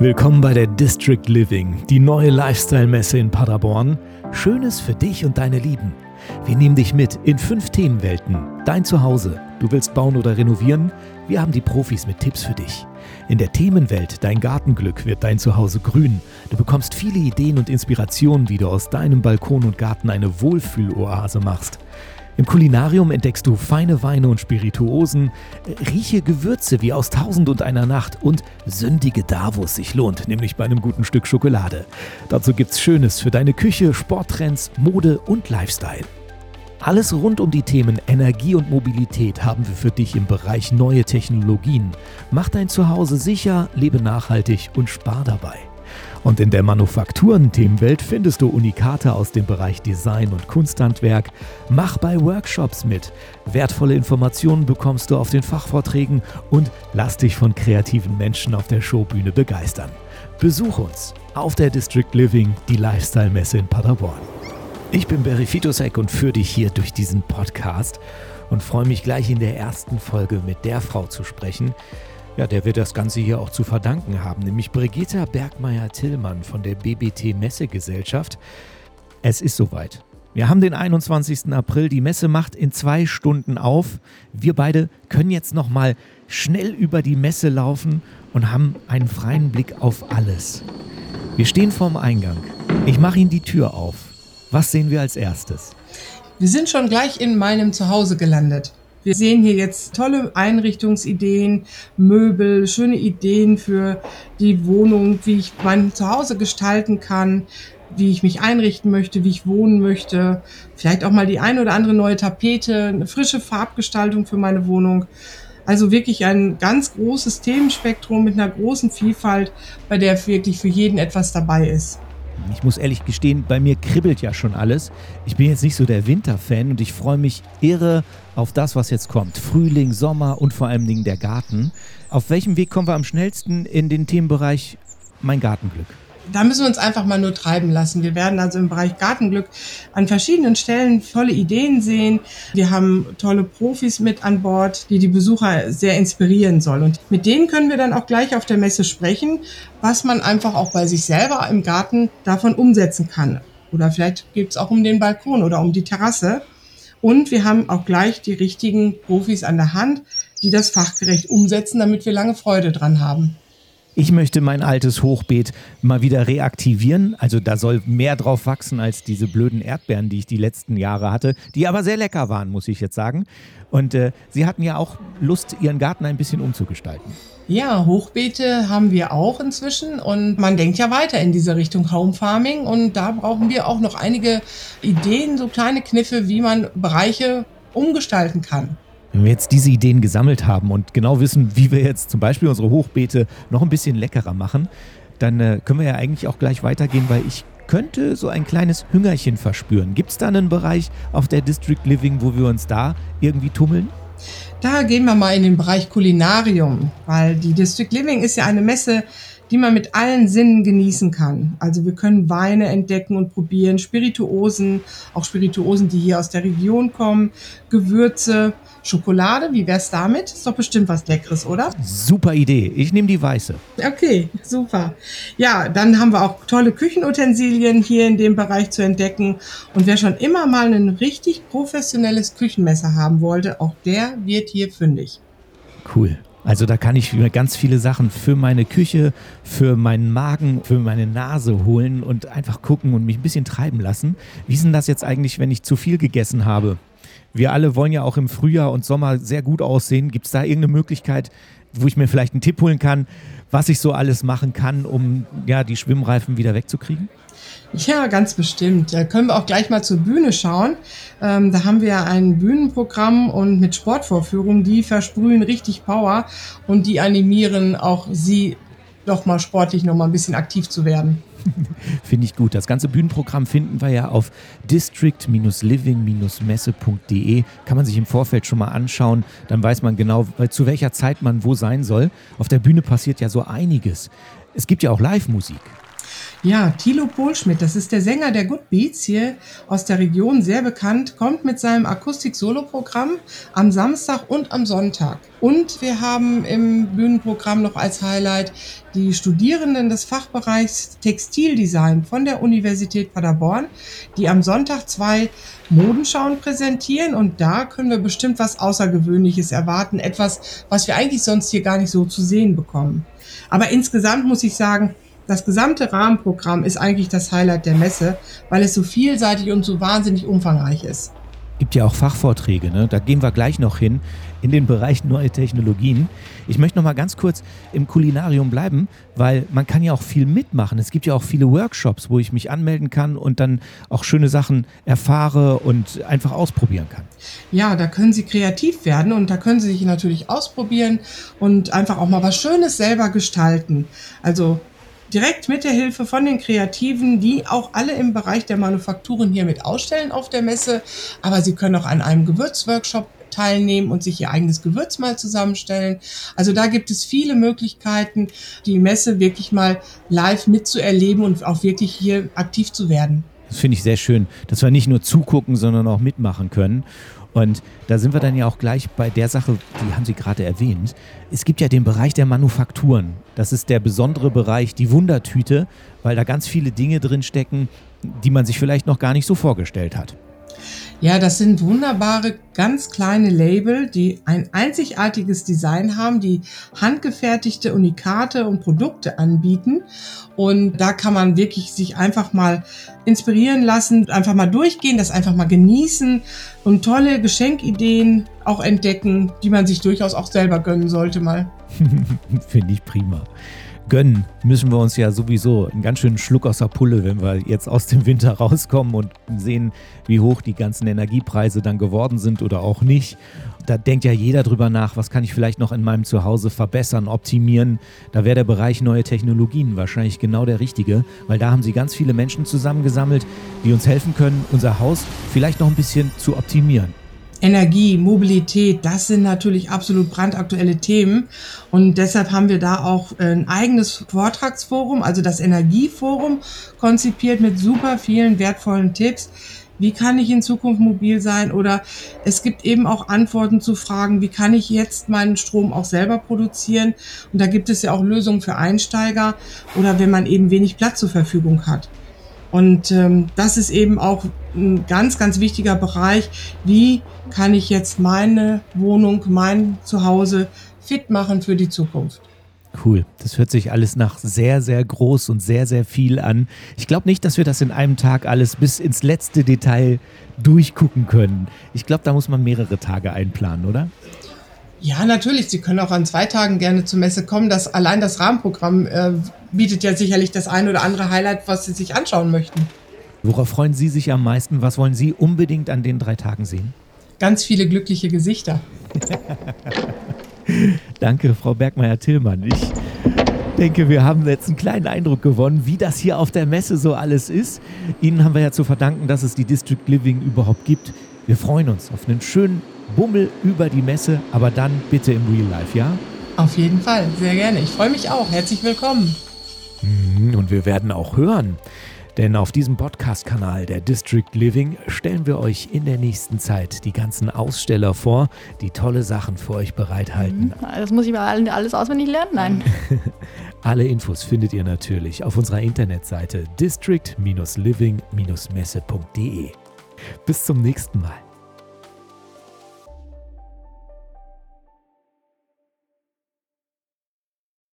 Willkommen bei der District Living, die neue Lifestyle-Messe in Paderborn. Schönes für dich und deine Lieben. Wir nehmen dich mit in fünf Themenwelten. Dein Zuhause. Du willst bauen oder renovieren? Wir haben die Profis mit Tipps für dich. In der Themenwelt Dein Gartenglück wird dein Zuhause grün. Du bekommst viele Ideen und Inspirationen, wie du aus deinem Balkon und Garten eine Wohlfühloase machst. Im Kulinarium entdeckst du feine Weine und Spirituosen, rieche Gewürze wie aus Tausend und einer Nacht und sündige da, wo es sich lohnt, nämlich bei einem guten Stück Schokolade. Dazu gibt's Schönes für deine Küche, Sporttrends, Mode und Lifestyle. Alles rund um die Themen Energie und Mobilität haben wir für dich im Bereich neue Technologien. Mach dein Zuhause sicher, lebe nachhaltig und spar dabei. Und in der Manufakturen-Themenwelt findest du Unikate aus dem Bereich Design und Kunsthandwerk. Mach bei Workshops mit. Wertvolle Informationen bekommst du auf den Fachvorträgen und lass dich von kreativen Menschen auf der Showbühne begeistern. Besuch uns auf der District Living, die Lifestyle-Messe in Paderborn. Ich bin Berry Fitosek und führe dich hier durch diesen Podcast und freue mich gleich in der ersten Folge mit der Frau zu sprechen, ja, der wird das Ganze hier auch zu verdanken haben, nämlich Brigitta Bergmeier-Tillmann von der BBT Messegesellschaft. Es ist soweit. Wir haben den 21. April. Die Messe macht in zwei Stunden auf. Wir beide können jetzt noch mal schnell über die Messe laufen und haben einen freien Blick auf alles. Wir stehen vorm Eingang. Ich mache Ihnen die Tür auf. Was sehen wir als erstes? Wir sind schon gleich in meinem Zuhause gelandet. Wir sehen hier jetzt tolle Einrichtungsideen, Möbel, schöne Ideen für die Wohnung, wie ich mein Zuhause gestalten kann, wie ich mich einrichten möchte, wie ich wohnen möchte. Vielleicht auch mal die ein oder andere neue Tapete, eine frische Farbgestaltung für meine Wohnung. Also wirklich ein ganz großes Themenspektrum mit einer großen Vielfalt, bei der wirklich für jeden etwas dabei ist. Ich muss ehrlich gestehen, bei mir kribbelt ja schon alles. Ich bin jetzt nicht so der Winterfan und ich freue mich irre auf das, was jetzt kommt. Frühling, Sommer und vor allem Dingen der Garten. Auf welchem Weg kommen wir am schnellsten in den Themenbereich Mein Gartenglück? Da müssen wir uns einfach mal nur treiben lassen. Wir werden also im Bereich Gartenglück an verschiedenen Stellen tolle Ideen sehen. Wir haben tolle Profis mit an Bord, die die Besucher sehr inspirieren soll. Und mit denen können wir dann auch gleich auf der Messe sprechen, was man einfach auch bei sich selber im Garten davon umsetzen kann. Oder vielleicht geht es auch um den Balkon oder um die Terrasse. Und wir haben auch gleich die richtigen Profis an der Hand, die das fachgerecht umsetzen, damit wir lange Freude dran haben ich möchte mein altes Hochbeet mal wieder reaktivieren. Also da soll mehr drauf wachsen als diese blöden Erdbeeren, die ich die letzten Jahre hatte, die aber sehr lecker waren, muss ich jetzt sagen. Und äh, Sie hatten ja auch Lust, Ihren Garten ein bisschen umzugestalten. Ja, Hochbeete haben wir auch inzwischen und man denkt ja weiter in diese Richtung Home Farming und da brauchen wir auch noch einige Ideen, so kleine Kniffe, wie man Bereiche umgestalten kann. Wenn wir jetzt diese Ideen gesammelt haben und genau wissen, wie wir jetzt zum Beispiel unsere Hochbeete noch ein bisschen leckerer machen, dann äh, können wir ja eigentlich auch gleich weitergehen, weil ich könnte so ein kleines Hüngerchen verspüren. Gibt es da einen Bereich auf der District Living, wo wir uns da irgendwie tummeln? Da gehen wir mal in den Bereich Kulinarium, weil die District Living ist ja eine Messe, die man mit allen Sinnen genießen kann. Also wir können Weine entdecken und probieren, Spirituosen, auch Spirituosen, die hier aus der Region kommen, Gewürze, Schokolade, wie wär's damit? Ist doch bestimmt was Leckeres, oder? Super Idee. Ich nehme die weiße. Okay, super. Ja, dann haben wir auch tolle Küchenutensilien hier in dem Bereich zu entdecken. Und wer schon immer mal ein richtig professionelles Küchenmesser haben wollte, auch der wird hier fündig. Cool. Also da kann ich mir ganz viele Sachen für meine Küche, für meinen Magen, für meine Nase holen und einfach gucken und mich ein bisschen treiben lassen. Wie ist denn das jetzt eigentlich, wenn ich zu viel gegessen habe? Wir alle wollen ja auch im Frühjahr und Sommer sehr gut aussehen. Gibt es da irgendeine Möglichkeit, wo ich mir vielleicht einen Tipp holen kann, was ich so alles machen kann, um ja, die Schwimmreifen wieder wegzukriegen? Ja, ganz bestimmt. Da können wir auch gleich mal zur Bühne schauen. Ähm, da haben wir ein Bühnenprogramm und mit Sportvorführungen, die versprühen richtig Power und die animieren auch Sie doch mal sportlich noch mal ein bisschen aktiv zu werden. Finde ich gut. Das ganze Bühnenprogramm finden wir ja auf district-living-messe.de. Kann man sich im Vorfeld schon mal anschauen. Dann weiß man genau, zu welcher Zeit man wo sein soll. Auf der Bühne passiert ja so einiges. Es gibt ja auch Live-Musik. Ja, Thilo Pohlschmidt, das ist der Sänger der Good Beats hier aus der Region, sehr bekannt, kommt mit seinem Akustik-Solo-Programm am Samstag und am Sonntag. Und wir haben im Bühnenprogramm noch als Highlight die Studierenden des Fachbereichs Textildesign von der Universität Paderborn, die am Sonntag zwei Modenschauen präsentieren und da können wir bestimmt was Außergewöhnliches erwarten, etwas, was wir eigentlich sonst hier gar nicht so zu sehen bekommen. Aber insgesamt muss ich sagen, das gesamte Rahmenprogramm ist eigentlich das Highlight der Messe, weil es so vielseitig und so wahnsinnig umfangreich ist. Gibt ja auch Fachvorträge, ne? da gehen wir gleich noch hin in den Bereich neue Technologien. Ich möchte noch mal ganz kurz im Kulinarium bleiben, weil man kann ja auch viel mitmachen. Es gibt ja auch viele Workshops, wo ich mich anmelden kann und dann auch schöne Sachen erfahre und einfach ausprobieren kann. Ja, da können Sie kreativ werden und da können Sie sich natürlich ausprobieren und einfach auch mal was Schönes selber gestalten. Also direkt mit der Hilfe von den Kreativen, die auch alle im Bereich der Manufakturen hier mit ausstellen auf der Messe. Aber Sie können auch an einem Gewürzworkshop teilnehmen und sich ihr eigenes Gewürz mal zusammenstellen. Also da gibt es viele Möglichkeiten, die Messe wirklich mal live mitzuerleben und auch wirklich hier aktiv zu werden. Das finde ich sehr schön, dass wir nicht nur zugucken, sondern auch mitmachen können. Und da sind wir dann ja auch gleich bei der Sache, die haben Sie gerade erwähnt. Es gibt ja den Bereich der Manufakturen. Das ist der besondere Bereich, die Wundertüte, weil da ganz viele Dinge drin stecken, die man sich vielleicht noch gar nicht so vorgestellt hat. Ja, das sind wunderbare, ganz kleine Label, die ein einzigartiges Design haben, die handgefertigte Unikate und Produkte anbieten. Und da kann man wirklich sich einfach mal inspirieren lassen, einfach mal durchgehen, das einfach mal genießen und tolle Geschenkideen auch entdecken, die man sich durchaus auch selber gönnen sollte mal. Finde ich prima gönnen, müssen wir uns ja sowieso einen ganz schönen Schluck aus der Pulle, wenn wir jetzt aus dem Winter rauskommen und sehen, wie hoch die ganzen Energiepreise dann geworden sind oder auch nicht. Da denkt ja jeder drüber nach, was kann ich vielleicht noch in meinem Zuhause verbessern, optimieren. Da wäre der Bereich neue Technologien wahrscheinlich genau der richtige, weil da haben sie ganz viele Menschen zusammengesammelt, die uns helfen können, unser Haus vielleicht noch ein bisschen zu optimieren. Energie, Mobilität, das sind natürlich absolut brandaktuelle Themen. Und deshalb haben wir da auch ein eigenes Vortragsforum, also das Energieforum, konzipiert mit super vielen wertvollen Tipps. Wie kann ich in Zukunft mobil sein? Oder es gibt eben auch Antworten zu Fragen, wie kann ich jetzt meinen Strom auch selber produzieren? Und da gibt es ja auch Lösungen für Einsteiger oder wenn man eben wenig Platz zur Verfügung hat. Und ähm, das ist eben auch ein ganz, ganz wichtiger Bereich. Wie kann ich jetzt meine Wohnung, mein Zuhause fit machen für die Zukunft? Cool. Das hört sich alles nach sehr, sehr groß und sehr, sehr viel an. Ich glaube nicht, dass wir das in einem Tag alles bis ins letzte Detail durchgucken können. Ich glaube, da muss man mehrere Tage einplanen, oder? Ja, natürlich. Sie können auch an zwei Tagen gerne zur Messe kommen. Das, allein das Rahmenprogramm äh, bietet ja sicherlich das ein oder andere Highlight, was Sie sich anschauen möchten. Worauf freuen Sie sich am meisten? Was wollen Sie unbedingt an den drei Tagen sehen? Ganz viele glückliche Gesichter. Danke, Frau Bergmeier-Tillmann. Ich denke, wir haben jetzt einen kleinen Eindruck gewonnen, wie das hier auf der Messe so alles ist. Ihnen haben wir ja zu verdanken, dass es die District Living überhaupt gibt. Wir freuen uns auf einen schönen Bummel über die Messe, aber dann bitte im Real Life, ja? Auf jeden Fall, sehr gerne. Ich freue mich auch. Herzlich willkommen. Mhm, und wir werden auch hören, denn auf diesem Podcast-Kanal der District Living stellen wir euch in der nächsten Zeit die ganzen Aussteller vor, die tolle Sachen für euch bereithalten. Mhm, das muss ich mal alles auswendig lernen? Nein. Alle Infos findet ihr natürlich auf unserer Internetseite district-living-messe.de. Bis zum nächsten Mal.